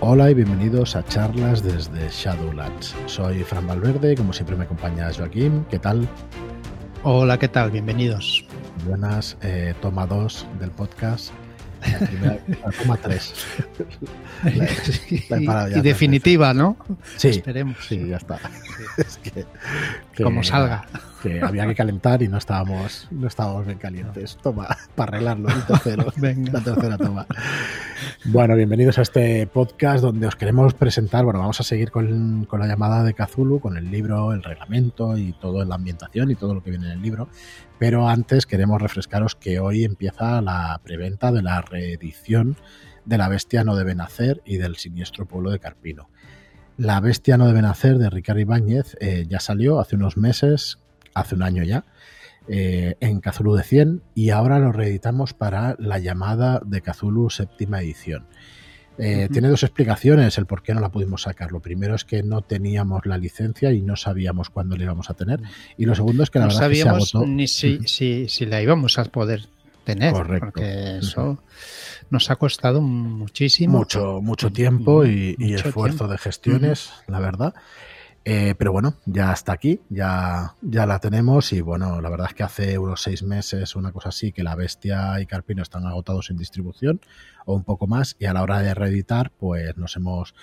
Hola y bienvenidos a charlas desde Shadowlands. Soy Fran Valverde como siempre me acompaña Joaquín. ¿Qué tal? Hola, ¿qué tal? Bienvenidos. Buenas, eh, toma 2 del podcast. La primera, la toma 3. y definitiva, ¿no? Sí, Esperemos. Sí, ya está. Es que, que- Como salga. Que había que calentar y no estábamos, no estábamos bien calientes. Toma, para arreglarlo, el tercero. Venga. La tercera toma. Bueno, bienvenidos a este podcast donde os queremos presentar, bueno, vamos a seguir con, con la llamada de Cthulhu, con el libro, el reglamento y toda la ambientación y todo lo que viene en el libro. Pero antes queremos refrescaros que hoy empieza la preventa de la reedición de La Bestia no debe nacer y del siniestro pueblo de Carpino. La Bestia no debe nacer de Ricardo Ibáñez eh, ya salió hace unos meses, hace un año ya, eh, en Cthulhu de 100 y ahora lo reeditamos para la llamada de Cthulhu séptima edición. Eh. Tiene dos explicaciones el por qué no la pudimos sacar. Lo primero es que no teníamos la licencia y no sabíamos cuándo la íbamos a tener. Y lo segundo es que la no verdad es que se agotó. ni si, si, si la íbamos a poder tener. Correcto. Porque eso nos ha costado muchísimo. mucho, mucho tiempo y, esfuerzo tiempo. de gestiones, la verdad. Eh, pero bueno, ya está aquí, ya, ya la tenemos y bueno, la verdad es que hace unos seis meses, una cosa así, que la Bestia y Carpino están agotados en distribución o un poco más y a la hora de reeditar, pues nos hemos,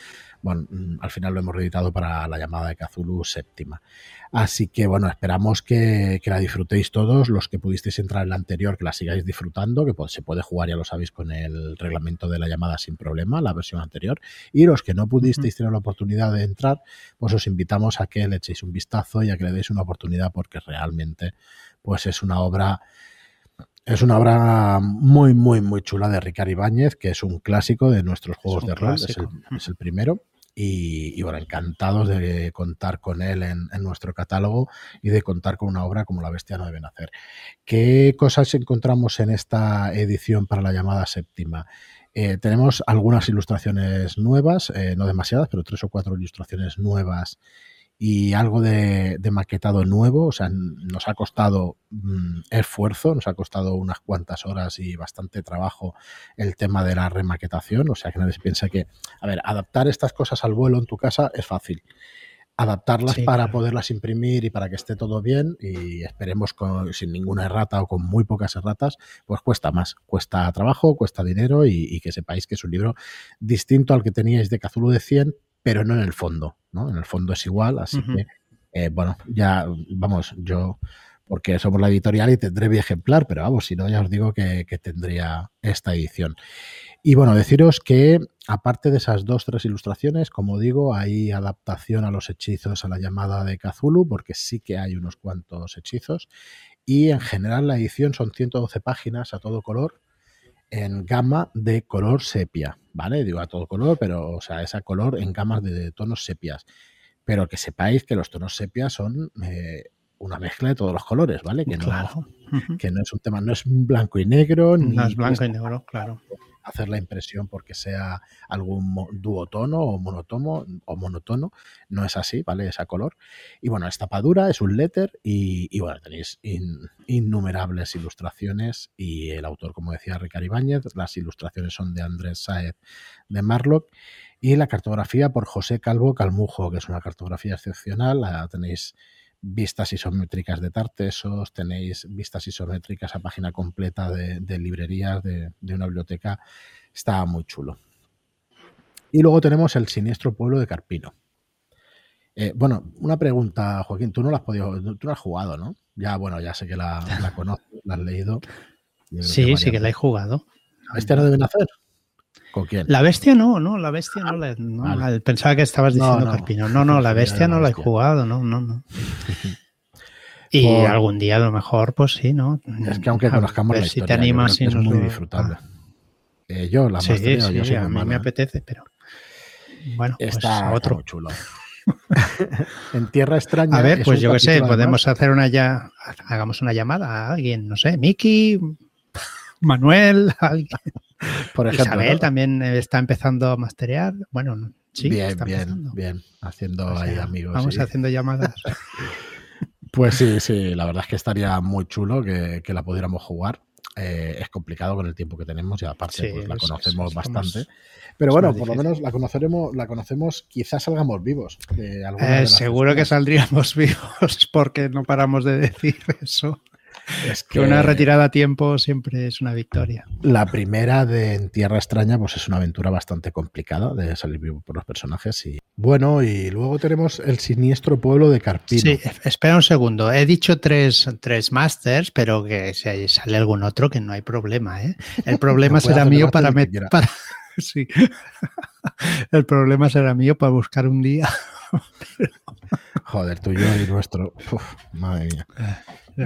bueno, mm, al final lo hemos reeditado para la llamada de Cthulhu séptima. Así que bueno, esperamos que, que la disfrutéis todos, los que pudisteis entrar en la anterior, que la sigáis disfrutando, que pues, se puede jugar, ya lo sabéis, con el reglamento de la llamada sin problema, la versión anterior. Y los que no pudisteis tener la oportunidad de entrar, pues os invitamos a que le echéis un vistazo y a que le deis una oportunidad porque realmente pues es una obra es una obra muy muy muy chula de Ricardo Ibáñez que es un clásico de nuestros juegos de rol es el, clásico. es el primero y, bueno encantados de contar con él en, nuestro catálogo y de contar con una obra como La bestia no deben hacer ¿qué cosas encontramos en esta edición para la llamada séptima? Eh, tenemos algunas ilustraciones nuevas, eh, no demasiadas, pero tres o cuatro ilustraciones nuevas y algo de, de, maquetado nuevo. O sea, nos ha costado mmm, esfuerzo, nos ha costado unas cuantas horas y bastante trabajo el tema de la remaquetación. O sea, que nadie se piensa que, a ver, adaptar estas cosas al vuelo en tu casa es fácil. Adaptarlas sí, para claro. poderlas imprimir y para que esté todo bien y esperemos con, sin ninguna errata o con muy pocas erratas, pues cuesta más. Cuesta trabajo, cuesta dinero y, y que sepáis que es un libro distinto al que teníais de Cthulhu de 100, pero no en el fondo, ¿no? En el fondo es igual, así uh -huh. que, eh, bueno, ya, vamos, yo, porque somos la editorial y tendré mi ejemplar, pero vamos, si no, ya os digo que, que tendría esta edición. Y bueno, deciros que aparte de esas dos, tres ilustraciones, como digo, hay adaptación a los hechizos a la llamada de Cthulhu, porque sí que hay unos cuantos hechizos. Y en general la edición son 112 páginas a todo color, en gama de color sepia, ¿vale? Digo a todo color, pero, o sea, esa color en gamas de, tonos sepias. Pero que sepáis que los tonos sepias son eh, una mezcla de todos los colores, ¿vale? Que, claro. no, que no es un tema, no es blanco y negro, no ni es blanco y negro, claro. Hacer la impresión porque sea algún duotono o monotono o monotono, no es así, ¿vale? Esa color. Y bueno, es tapadura, es un letter y, y bueno, tenéis in, innumerables ilustraciones y el autor, como decía Ricardo Ibáñez, las ilustraciones son de Andrés Saez de Marlock y la cartografía por José Calvo Calmujo, que es una cartografía excepcional, la tenéis vistas isométricas de Tartesos, tenéis vistas isométricas a página completa de, de librerías de, de, una biblioteca. Está muy chulo. Y luego tenemos el siniestro pueblo de Carpino. Eh, bueno, una pregunta, Joaquín, tú no la has podido, tú no has jugado, ¿no? Ya, bueno, ya sé que la, la conoces, la has leído. Sí, que sí que la he jugado. ¿Este no deben hacer? ¿Con quién? La bestia no, no, la bestia no. La, no vale. Pensaba que estabas diciendo no, no. Carpino. No, no, la bestia no la he jugado, no, no, no. Y Por... algún día a lo mejor, pues sí, ¿no? Es que aunque conozcamos la si historia, te animas, es muy disfrutable. Ah. Eh, yo la sí, sí, yo soy a mí mala. me apetece, pero bueno, está, pues otro. Chulo. en tierra extraña. A ver, pues yo qué sé, podemos hacer una ya, hagamos una llamada a alguien, no sé, Miki, Manuel, alguien. Por ejemplo, Isabel ¿no? también está empezando a masterear. Bueno, sí, bien, está bien, empezando. bien, haciendo O sea, ahí amigos. Vamos sí. haciendo llamadas. Pues sí, sí, la verdad es que estaría muy chulo que, que la pudiéramos jugar. eh, es complicado con el tiempo que tenemos y aparte pues, la conocemos bastante. Pero bueno, por lo menos la conoceremos, la conocemos, quizás salgamos vivos. Eh, seguro que saldríamos vivos porque no paramos de decir eso. Es que, una retirada a tiempo siempre es una victoria. La primera de En Tierra Extraña, pues es una aventura bastante complicada de salir vivo por los personajes. Y bueno, y luego tenemos el siniestro pueblo de Carpino. Sí, espera un segundo. He dicho tres, tres masters, pero que si sale algún otro, que no hay problema. ¿eh? El problema será mío para, para... Sí. El problema será mío para buscar un día. Joder, tuyo y nuestro. madre mía.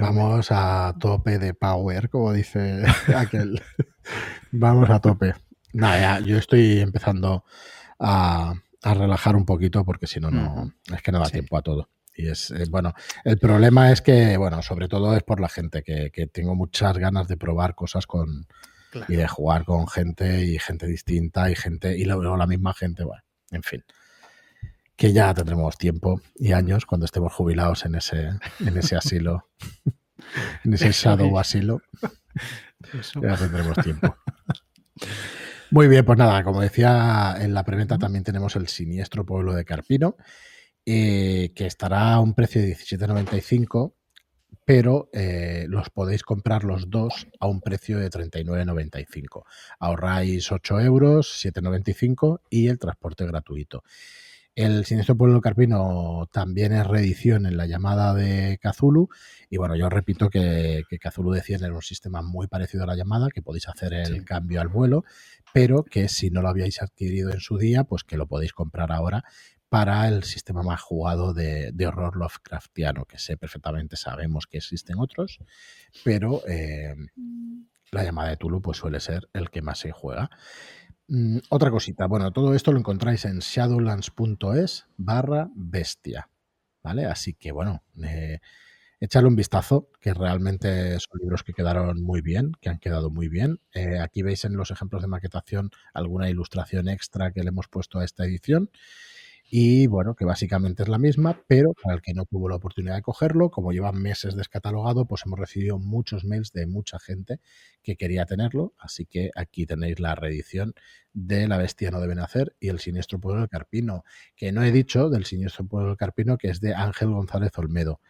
Vamos a tope de power, como dice aquel. Vamos a tope. Nada, yo estoy empezando a, relajar un poquito porque si no, no es que no da tiempo a todo. Y es, eh, bueno, el problema es que, bueno, sobre todo es por la gente, que, tengo muchas ganas de probar cosas con y de jugar con gente y gente distinta y gente, y luego la misma gente, bueno, en fin que ya tendremos tiempo y años cuando estemos jubilados en ese, en ese asilo, en ese shadow asilo. Ya tendremos tiempo. Muy bien, pues nada, como decía, en la preventa también tenemos el siniestro pueblo de Carpino, eh, que estará a un precio de 17,95, pero eh, los podéis comprar los dos a un precio de 39,95. Ahorráis 8 euros, 7,95 y el transporte gratuito. El Siniestro Pueblo Carpino también es reedición en la llamada de Cthulhu. Y bueno, yo repito que, que Cthulhu decía era un sistema muy parecido a la llamada, que podéis hacer el cambio al vuelo, pero que si no lo habíais adquirido en su día, pues que lo podéis comprar ahora para el sistema más jugado de, horror Lovecraftiano, que sé perfectamente, sabemos que existen otros, pero eh, la llamada de Tulu pues suele ser el que más se juega. Mm, otra cosita, bueno, todo esto lo encontráis en shadowlands.es barra bestia, ¿vale? Así que bueno, eh, un vistazo, que realmente son libros que quedaron muy bien, que han quedado muy bien. Eh, aquí veis en los ejemplos de maquetación alguna ilustración extra que le hemos puesto a esta edición y bueno, que básicamente es la misma, pero para el que no tuvo la oportunidad de cogerlo, como llevan meses descatalogado, pues hemos recibido muchos mails de mucha gente que quería tenerlo, así que aquí tenéis la reedición de La bestia no debe nacer y El siniestro pueblo del Carpino, que no he dicho del siniestro pueblo del Carpino, que es de Ángel González Olmedo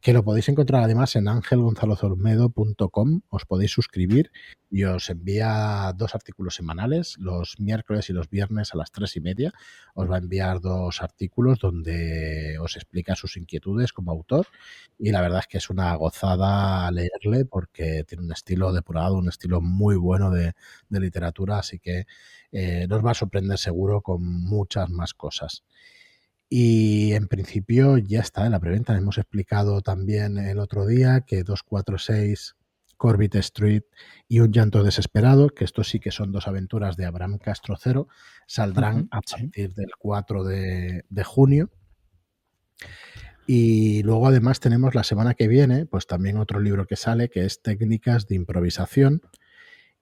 que lo podéis encontrar además en angelgonzalozolmedo.com, os podéis suscribir y os envía dos artículos semanales, los miércoles y los viernes a las tres y media, os va a enviar dos artículos donde os explica sus inquietudes como autor y la verdad es que es una gozada leerle porque tiene un estilo depurado, un estilo muy bueno de, literatura, así que eh, nos va a sorprender seguro con muchas más cosas. Y en principio ya está en la preventa. Hemos explicado también el otro día que 246 Corbett Street y Un llanto desesperado, que estos sí que son dos aventuras de Abraham Castro Cero, saldrán a partir del 4 de, de, junio. Y luego además tenemos la semana que viene, pues también otro libro que sale, que es Técnicas de Improvisación,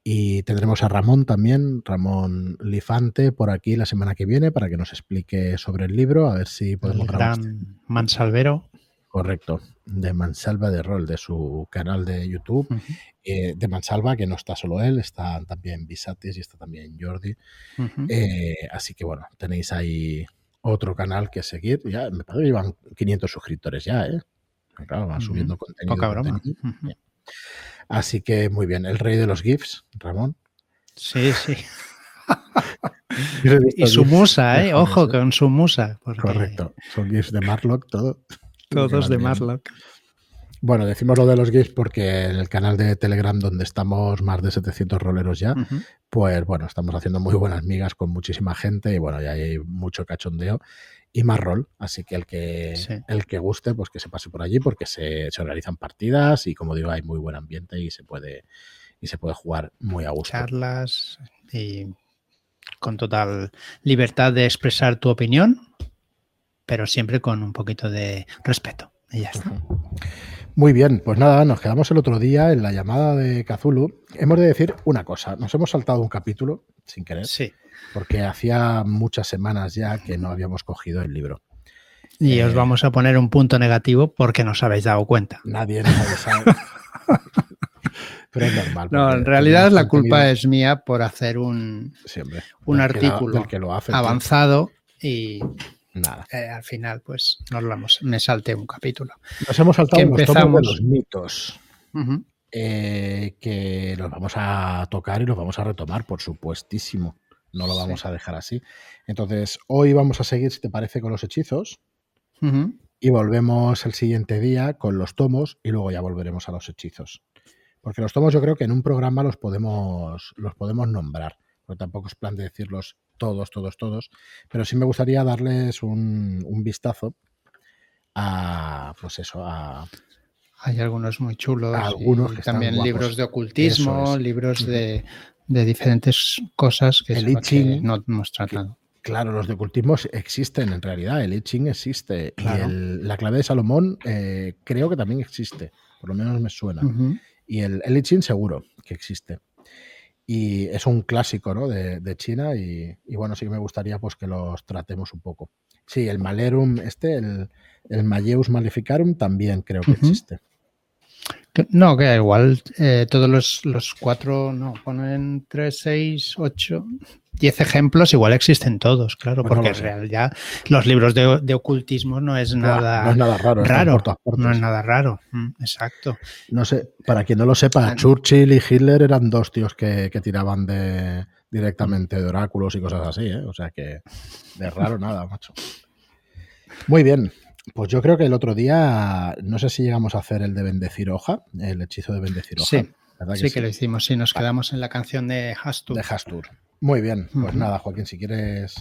y tendremos a Ramón también, Ramón Lifante, por aquí la semana que viene para que nos explique sobre el libro, a ver si podemos... El gran Mansalvero. Correcto, de Mansalva de Rol, de su canal de YouTube. Eh, de Mansalva, que no está solo él, está también Bisatis y está también Jordi. Eh, así que bueno, tenéis ahí otro canal que seguir. Ya me parece que llevan 500 suscriptores ya, ¿eh? Claro, van subiendo contenido. Poca broma. Así que muy bien, el rey de los GIFs, Ramón. Sí, sí. y su musa, ¿eh? Ojo con su musa. Correcto, son GIFs de Marlock, todo. Todos de Marlock. Bueno, decimos lo de los GIFs porque en el canal de Telegram, donde estamos más de 700 roleros ya, pues bueno, estamos haciendo muy buenas migas con muchísima gente y bueno, ya hay mucho cachondeo y más rol. Así que el que, el que guste, pues que se pase por allí porque se, se, organizan partidas y como digo, hay muy buen ambiente y se puede, y se puede jugar muy a gusto. Charlas y con total libertad de expresar tu opinión, pero siempre con un poquito de respeto. Y ya está. Muy bien, pues nada, nos quedamos el otro día en la llamada de Kazulu. Hemos de decir una cosa, nos hemos saltado un capítulo sin querer. Sí porque hacía muchas semanas ya que no habíamos cogido el libro. Y os eh, vamos a poner un punto negativo porque no os habéis dado cuenta. Nadie nos ha Pero es normal. No, en realidad la culpa es mía por hacer un, un artículo avanzado y Nada. Eh, al final, pues nos lo me salté un capítulo. Nos hemos saltado empezamos... los mitos. Eh, que los vamos a tocar y los vamos a retomar, por supuestísimo. No lo vamos a dejar así. Entonces, hoy vamos a seguir, si te parece, con los hechizos. Y volvemos el siguiente día con los tomos y luego ya volveremos a los hechizos. Porque los tomos yo creo que en un programa los podemos, los podemos nombrar. Porque tampoco es plan de decirlos todos, todos, todos. Pero sí me gustaría darles un, vistazo a, pues eso, a... Hay algunos muy chulos. algunos que también libros de ocultismo, libros de, de, diferentes cosas que, el no hemos tratado. Claro, los de ocultismo existen en realidad, el I Ching existe. Y la clave de Salomón eh, creo que también existe, por lo menos me suena. Y el, el I Ching seguro que existe. Y es un clásico ¿no? de, de China y, bueno, sí que me gustaría pues que los tratemos un poco. Sí, el Malerum, este, el, el Malleus Maleficarum también creo que existe. No, que igual eh, todos los, los, cuatro, no, ponen tres, seis, ocho, diez ejemplos, igual existen todos, claro, porque en realidad los libros de, de, ocultismo no es nada, no es nada raro, raro no es nada raro, mm, exacto. No sé, para quien no lo sepa, ah, Churchill y Hitler eran dos tíos que, que tiraban de directamente de oráculos y cosas así, ¿eh? o sea que de raro nada, macho. Muy bien, pues yo creo que el otro día, no sé si llegamos a hacer el de bendecir hoja, el hechizo de bendecir hoja. Sí, sí, que lo hicimos, sí, nos quedamos en la canción de Hastur. De Hastur. Muy bien, pues nada, Joaquín, si quieres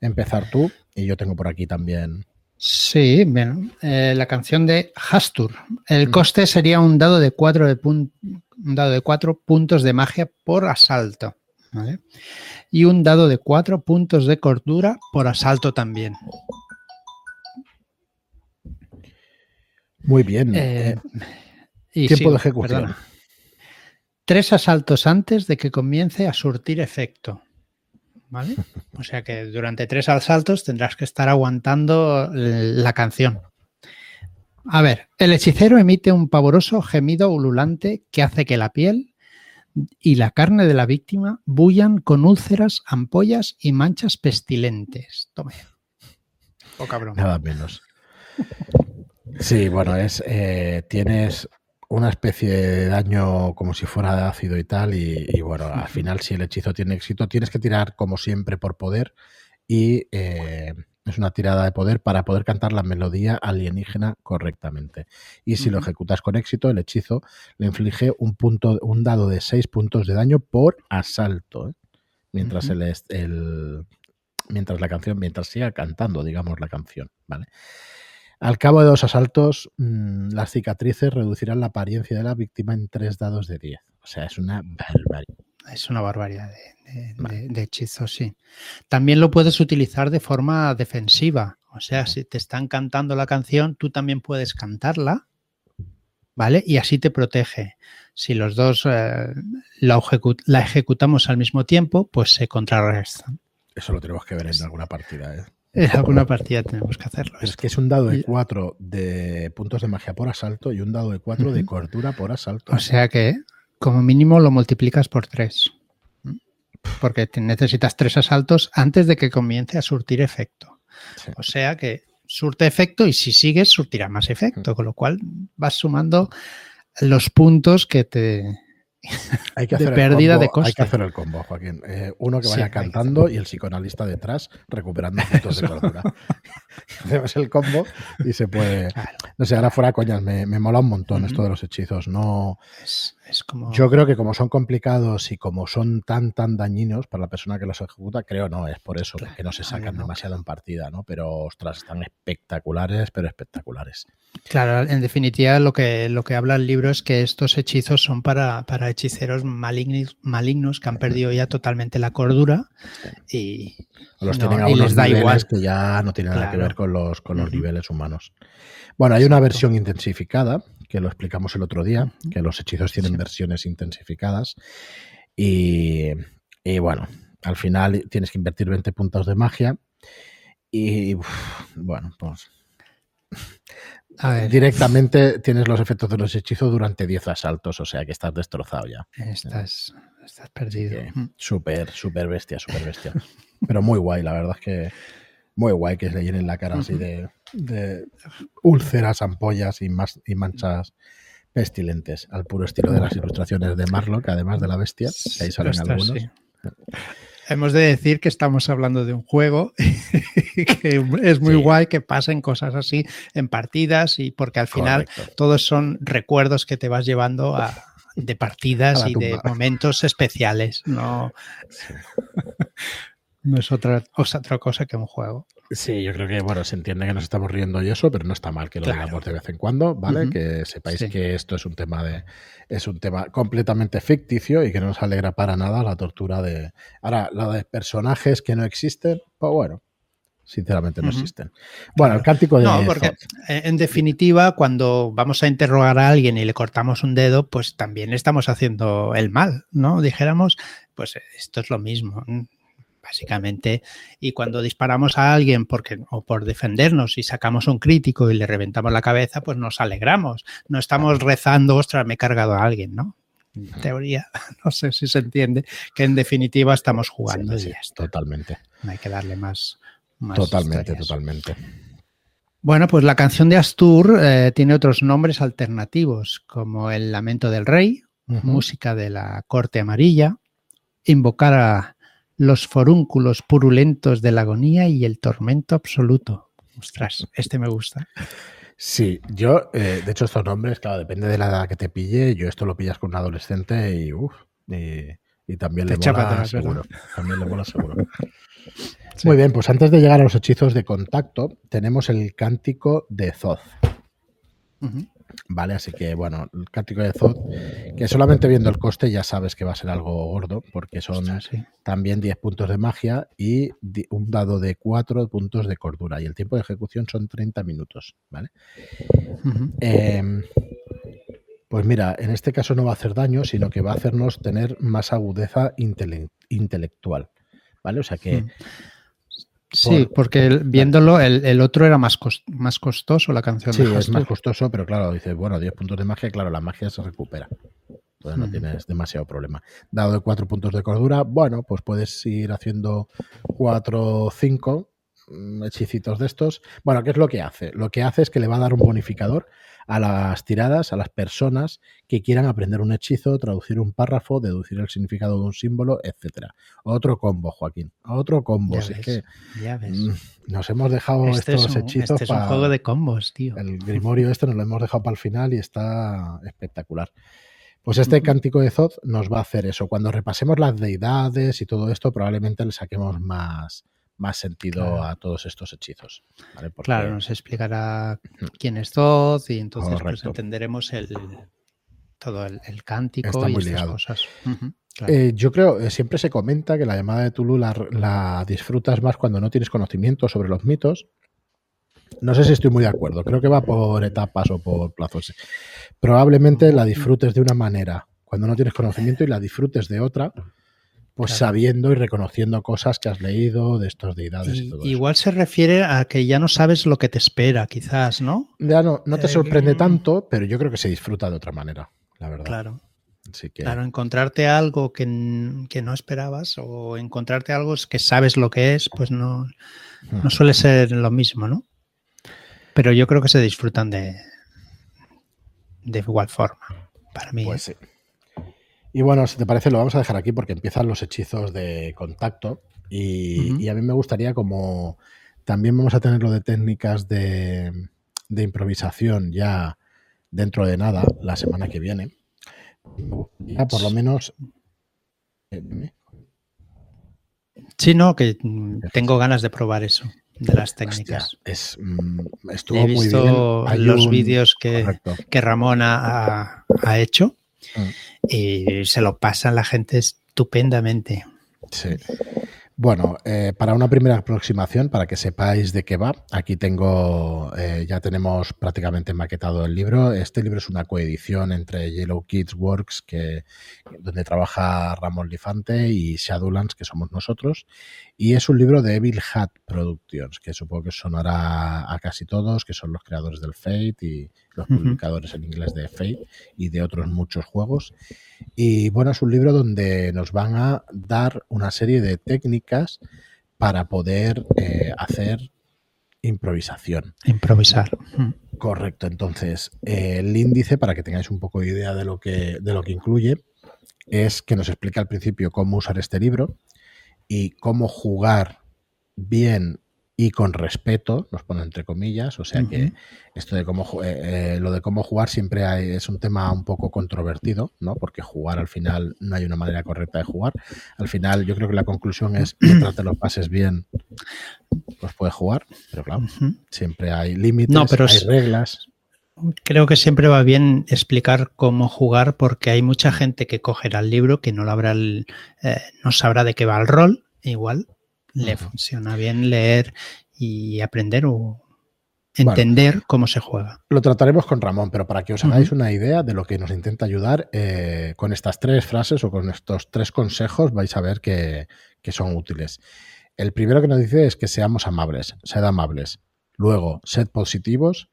empezar tú, y yo tengo por aquí también. Sí, bien, eh, la canción de Hastur. El coste sería un dado de cuatro, de un dado de cuatro puntos de magia por asalto. ¿vale? Y un dado de cuatro puntos de cordura por asalto también. Muy bien. Eh, eh, tiempo de ejecución. Tres asaltos antes de que comience a surtir efecto. ¿Vale? O sea que durante tres asaltos tendrás que estar aguantando la canción. A ver, el hechicero emite un pavoroso gemido ululante que hace que la piel y la carne de la víctima bullan con úlceras, ampollas y manchas pestilentes. Tome. O cabrón. Nada menos. Sí, bueno, es eh, tienes una especie de daño como si fuera de ácido y tal, y, bueno, al final si el hechizo tiene éxito, tienes que tirar como siempre por poder y eh, es una tirada de poder para poder cantar la melodía alienígena correctamente. Y si lo ejecutas con éxito, el hechizo le inflige un punto, un dado de 6 puntos de daño por asalto, ¿eh? mientras el, el, mientras la canción, mientras siga cantando, digamos, la canción, ¿vale? Al cabo de dos asaltos, mm, las cicatrices reducirán la apariencia de la víctima en tres dados de 10. O sea, es una barbaridad. Es una barbaridad de, hechizo, sí. También lo puedes utilizar de forma defensiva. O sea, si te están cantando la canción, tú también puedes cantarla, ¿vale? Y así te protege. Si los dos eh, la, la, ejecutamos al mismo tiempo, pues se contrarrestan. Eso lo tenemos que ver en alguna partida, ¿eh? En alguna partida tenemos que hacerlo. Es que es un dado de 4 de puntos de magia por asalto y un dado de 4 de cordura por asalto. O sea que, como mínimo, lo multiplicas por 3. Porque necesitas 3 asaltos antes de que comience a surtir efecto. O sea que surte efecto y si sigues, surtirá más efecto. Con lo cual vas sumando los puntos que te, hay que hacer pérdida de Hay que hacer el combo, Joaquín. Eh, uno que vaya cantando y el psicoanalista detrás recuperando puntos de cordura. Hacemos el combo y se puede. No sé, ahora fuera coñas, me, mola un montón esto de los hechizos. No. Yo creo que como son complicados y como son tan, tan dañinos para la persona que los ejecuta, creo no, es por eso que no se sacan demasiado en partida, ¿no? Pero, ostras, están espectaculares, pero espectaculares. Claro, en definitiva lo que, lo que habla el libro es que estos hechizos son para, para hechiceros malignos, malignos que han perdido ya totalmente la cordura y, los tienen a unos da igual. que ya no tienen nada que ver con los, con los niveles humanos. Bueno, hay una versión intensificada, que lo explicamos el otro día, que los hechizos tienen versiones intensificadas. Y, y, bueno, al final tienes que invertir 20 puntos de magia. Y bueno, pues directamente tienes los efectos de los hechizos durante 10 asaltos, o sea que estás destrozado ya. Estás, estás perdido. Mm. Súper, súper bestia, súper bestia. Pero muy guay, la verdad es que muy guay que le llenen la cara así de, úlceras, ampollas y, más, y manchas pestilentes, al puro estilo de las ilustraciones de Marlock, además de la bestia, que ahí salen algunos. Hemos de decir que estamos hablando de un juego y que es muy guay que pasen cosas así en partidas y porque al final todos son recuerdos que te vas llevando a, de partidas y de momentos especiales. No, no es otra, otra cosa que un juego. Sí, yo creo que, bueno, se entiende que nos estamos riendo y eso, pero no está mal que lo digamos de vez en cuando, ¿vale? Que sepáis que esto es un tema de, es un tema completamente ficticio y que no nos alegra para nada la tortura de. Ahora, la de personajes que no existen, pues bueno, sinceramente no existen. Bueno, el cántico de. No, porque en definitiva, cuando vamos a interrogar a alguien y le cortamos un dedo, pues también estamos haciendo el mal, ¿no? Dijéramos, pues esto es lo mismo básicamente. Y cuando disparamos a alguien porque, o por defendernos y sacamos un crítico y le reventamos la cabeza, pues nos alegramos. No estamos rezando, ostras, me he cargado a alguien, ¿no? En teoría, no sé si se entiende, que en definitiva estamos jugando. Sí, totalmente. No hay que darle más. totalmente, totalmente. Bueno, pues la canción de Astur eh, tiene otros nombres alternativos, como El Lamento del Rey, música de la Corte Amarilla, Invocar a, los forúnculos purulentos de la agonía y el tormento absoluto. Ostras, este me gusta. Sí, yo, eh, de hecho, estos nombres, claro, depende de la edad que te pille. Yo esto lo pillas con un adolescente y, uff, y, también, le mola seguro, también le mola seguro. Muy bien, pues antes de llegar a los hechizos de contacto, tenemos el cántico de Zoth. ¿Vale? Así que, bueno, el cántico de Zod, que solamente viendo el coste ya sabes que va a ser algo gordo, porque son también 10 puntos de magia y un dado de 4 puntos de cordura. Y el tiempo de ejecución son 30 minutos, ¿vale? Em, pues mira, en este caso no va a hacer daño, sino que va a hacernos tener más agudeza intelectual, ¿vale? O sea que... Hmm. Sí, porque viéndolo, el, otro era más, más costoso, la canción. Sí, es más costoso, pero claro, dice, bueno, 10 puntos de magia, claro, la magia se recupera. Entonces no tienes demasiado problema. Dado de 4 puntos de cordura, bueno, pues puedes ir haciendo 4 o 5 hechicitos de estos. Bueno, ¿qué es lo que hace? Lo que hace es que le va a dar un bonificador a las tiradas, a las personas que quieran aprender un hechizo, traducir un párrafo, deducir el significado de un símbolo, etcétera. Otro combo, Joaquín. Otro combo. es que mm, nos hemos dejado este estos hechizos. Este es un juego de combos, tío. El grimorio este nos lo hemos dejado para el final y está espectacular. Pues este cántico de Zod nos va a hacer eso. Cuando repasemos las deidades y todo esto, probablemente le saquemos más, más sentido a todos estos hechizos. Claro, nos explicará quién es Thoth y entonces pues, entenderemos el, todo el, cántico y estas cosas. Eh, yo creo, eh, siempre se comenta que la llamada de Tulu la, disfrutas más cuando no tienes conocimiento sobre los mitos. No sé si estoy muy de acuerdo, creo que va por etapas o por plazos. Probablemente la disfrutes de una manera cuando no tienes conocimiento y la disfrutes de otra pues sabiendo y reconociendo cosas que has leído de estos deidades y, todo Igual se refiere a que ya no sabes lo que te espera, quizás, ¿no? Ya no, no te sorprende eh, tanto, pero yo creo que se disfruta de otra manera, la verdad. Claro. Claro, encontrarte algo que, no esperabas o encontrarte algo que sabes lo que es, pues no, no hmm. suele ser lo mismo, ¿no? Pero yo creo que se disfrutan de, de igual forma, para mí. Pues ¿eh? Y bueno, si te parece, lo vamos a dejar aquí porque empiezan los hechizos de contacto. Y, a mí me gustaría, como también vamos a tener lo de técnicas de, improvisación ya dentro de nada, la semana que viene. Ya por lo menos. Eh, sí, no, que tengo ganas de probar eso de las técnicas. es, mm, estuvo He visto muy bien. los vídeos que, que Ramón ha, ha hecho y se lo pasa la gente estupendamente. Sí. Bueno, eh, para una primera aproximación, para que sepáis de qué va, aquí tengo, eh, ya tenemos prácticamente maquetado el libro. Este libro es una coedición entre Yellow Kids Works, que, donde trabaja Ramón Lifante, y Shadowlands, que somos nosotros. Y es un libro de Evil Hat Productions, que supongo que sonará a casi todos, que son los creadores del Fate y los publicadores en inglés de Fate y de otros muchos juegos. Y bueno, es un libro donde nos van a dar una serie de técnicas para poder eh, hacer improvisación. Improvisar. Correcto. Entonces, el índice, para que tengáis un poco de idea de lo que, de lo que incluye, es que nos explica al principio cómo usar este libro y cómo jugar bien y con respeto, nos pone entre comillas, o sea que esto de cómo eh, eh, lo de cómo jugar siempre hay, es un tema un poco controvertido, ¿no? Porque jugar al final no hay una manera correcta de jugar. Al final yo creo que la conclusión es mientras te lo pases bien, pues puedes jugar, pero claro, siempre hay límites, hay reglas. Creo que siempre va bien explicar cómo jugar porque hay mucha gente que cogerá el libro que no lo habrá eh, no sabrá de qué va el rol, igual le funciona bien leer y aprender o entender cómo se juega. Lo trataremos con Ramón, pero para que os hagáis una idea de lo que nos intenta ayudar, eh, con estas tres frases o con estos tres consejos vais a ver que, que son útiles. El primero que nos dice es que seamos amables, sed amables. Luego, sed positivos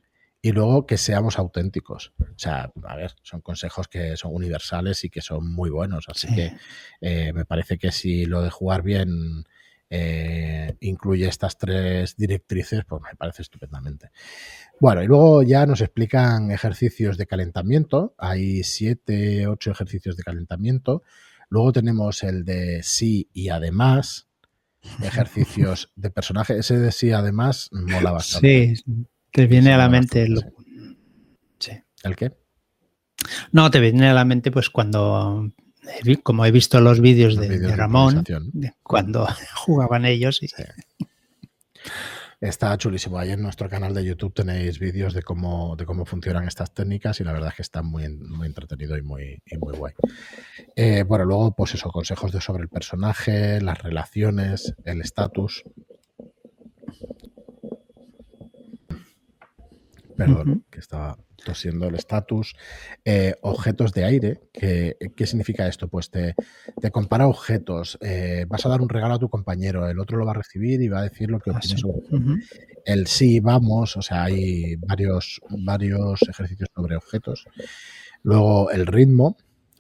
y luego que seamos auténticos. O sea, a ver, son consejos que son universales y que son muy buenos. Así que eh, me parece que si lo de jugar bien eh, incluye estas tres directrices, pues me parece estupendamente. Bueno, y luego ya nos explican ejercicios de calentamiento. Hay siete, ocho ejercicios de calentamiento. Luego tenemos el de sí y además, ejercicios de personaje. Ese de sí además mola bastante. Sí, te viene a la mente el... Sí. ¿El qué? No, te viene a la mente pues cuando como he visto los vídeos de, Ramón, cuando jugaban ellos. Está chulísimo. Ahí en nuestro canal de YouTube tenéis vídeos de cómo, de cómo funcionan estas técnicas y la verdad es que está muy, muy entretenido y muy, muy guay. Eh, bueno, luego, pues eso, consejos de sobre el personaje, las relaciones, el estatus. Perdón, que estaba tosiendo el estatus. Eh, objetos de aire. ¿Qué, ¿Qué, significa esto? Pues te, te compara objetos. Eh, vas a dar un regalo a tu compañero, el otro lo va a recibir y va a decir lo que ah, El sí, vamos. O sea, hay varios, varios ejercicios sobre objetos. Luego el ritmo,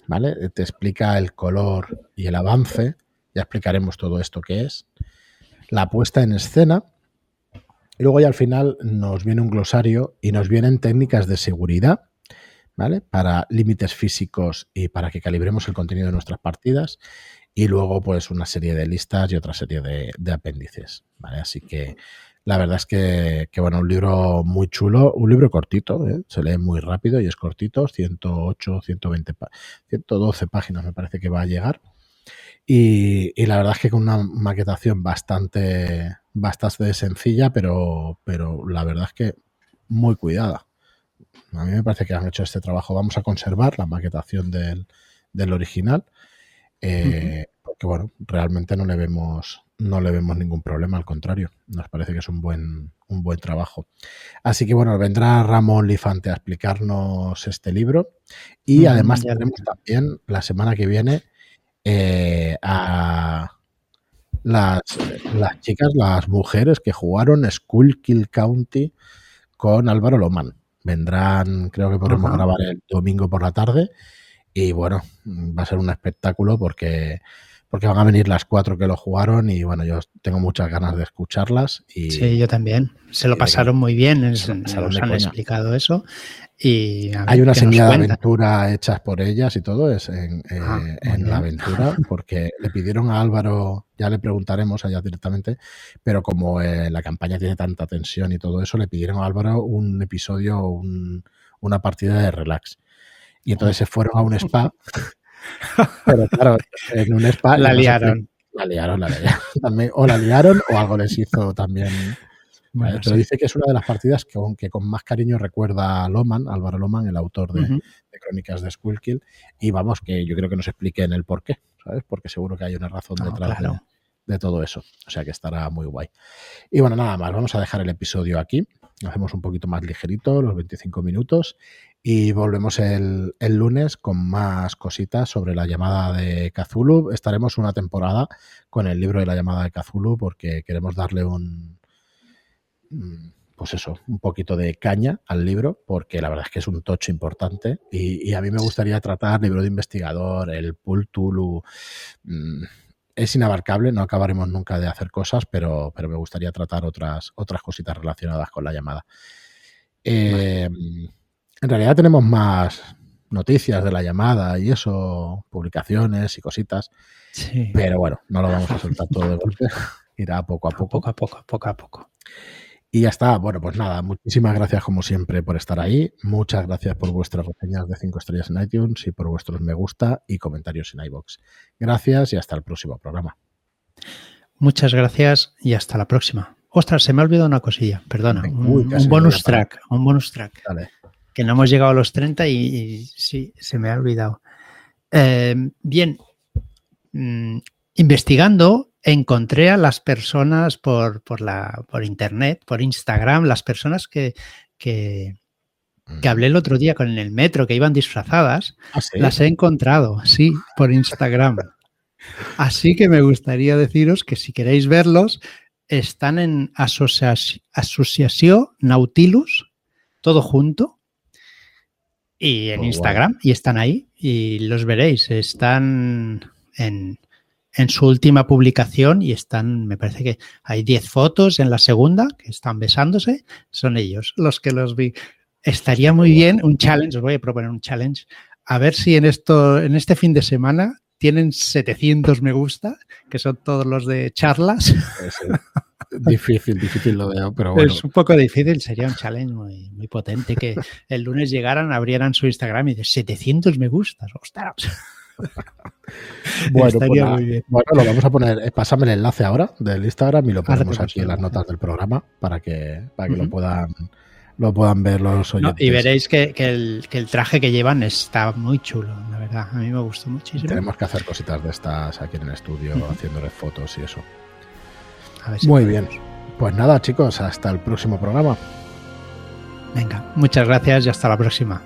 ¿vale? Te explica el color y el avance. Ya explicaremos todo esto que es. La puesta en escena, luego ya al final nos viene un glosario y nos vienen técnicas de seguridad, ¿vale? Para límites físicos y para que calibremos el contenido de nuestras partidas. Y luego, pues, una serie de listas y otra serie de, apéndices, ¿vale? Así que la verdad es que, bueno, un libro muy chulo, un libro cortito, ¿eh? se lee muy rápido y es cortito, 108, 120, 112 páginas me parece que va a llegar. Y, la verdad es que con una maquetación bastante, bastante sencilla, pero, pero la verdad es que muy cuidada. A mí me parece que han hecho este trabajo. Vamos a conservar la maquetación del, del original. Eh, porque bueno, realmente no le vemos no le vemos ningún problema, al contrario, nos parece que es un buen, un buen trabajo. Así que bueno, vendrá Ramón Lifante a explicarnos este libro y además tendremos también la semana que viene eh, a las, las, chicas, las mujeres que jugaron Skullkill County con Álvaro Loman. Vendrán, creo que podremos grabar el domingo por la tarde. Y bueno, va a ser un espectáculo porque porque van a venir las cuatro que lo jugaron y bueno, yo tengo muchas ganas de escucharlas. Y, sí, yo también. Se lo pasaron muy bien, se, nos han explicado eso. Y Hay una semilla de aventura hechas por ellas y todo, es en, ah, eh, la aventura, porque le pidieron a Álvaro, ya le preguntaremos allá directamente, pero como eh, la campaña tiene tanta tensión y todo eso, le pidieron a Álvaro un episodio, un, una partida de relax. Y entonces se fueron a un spa Pero claro, en un spa. La liaron. La liaron, la liaron. o la liaron o algo les hizo también. pero dice que es una de las partidas que, que, con más cariño recuerda a Loman, Álvaro Loman, el autor de, Crónicas de Skullkill. Y vamos, que yo creo que nos expliquen el por qué, ¿sabes? Porque seguro que hay una razón detrás de todo eso. O sea que estará muy guay. Y bueno, nada más, vamos a dejar el episodio aquí. Lo hacemos un poquito más ligerito, los 25 minutos. Y volvemos el, el, lunes con más cositas sobre la llamada de Cthulhu. Estaremos una temporada con el libro de la llamada de Cthulhu porque queremos darle un pues eso, un poquito de caña al libro, porque la verdad es que es un tocho importante y, a mí me gustaría tratar libro de investigador, el Pultulu. Mm, es inabarcable, no acabaremos nunca de hacer cosas, pero, pero me gustaría tratar otras, otras cositas relacionadas con la llamada. Eh, en realidad tenemos más noticias de la llamada y eso, publicaciones y cositas. Pero bueno, no lo vamos a soltar todo de golpe. Irá poco a poco. Poco a poco, poco a poco. Y ya está. Bueno, pues nada, muchísimas gracias como siempre por estar ahí. Muchas gracias por vuestras reseñas de 5 estrellas en iTunes y por vuestros me gusta y comentarios en iBox. Gracias y hasta el próximo programa. Muchas gracias y hasta la próxima. Ostras, se me ha olvidado una cosilla, perdona. un, bonus track, un bonus track. Que no hemos llegado a los 30 y, sí, se me ha olvidado. Eh, bien, mm, investigando encontré a las personas por, por, la, por internet, por Instagram, las personas que, que, que, hablé el otro día con el metro, que iban disfrazadas, ¿Ah, las he encontrado, sí, por Instagram. Así que me gustaría deciros que si queréis verlos, están en Asociación Nautilus, todo junto, y en Instagram, y están ahí, y los veréis. Están en, en su última publicación y están, me parece que hay 10 fotos en la segunda que están besándose, son ellos los que los vi. Estaría muy bien un challenge, os voy a proponer un challenge, a ver si en esto, en este fin de semana tienen 700 me gusta, que son todos los de charlas. Difícil, difícil lo veo, pero bueno. Es un poco difícil, sería un challenge muy, muy potente que el lunes llegaran, abrieran su Instagram y de 700 me gustas, ostras. bueno, pues bueno, lo vamos a poner. Eh, pásame el enlace ahora del Instagram y lo ponemos aquí en las notas del programa para que, para que lo puedan lo puedan ver los oyentes. y veréis que, el, traje que llevan está muy chulo, la verdad. A mí me gustó muchísimo. Tenemos que hacer cositas de estas aquí en el estudio, haciéndoles fotos y eso. Muy bien. Pues nada, chicos, hasta el próximo programa. Venga, muchas gracias y hasta la próxima.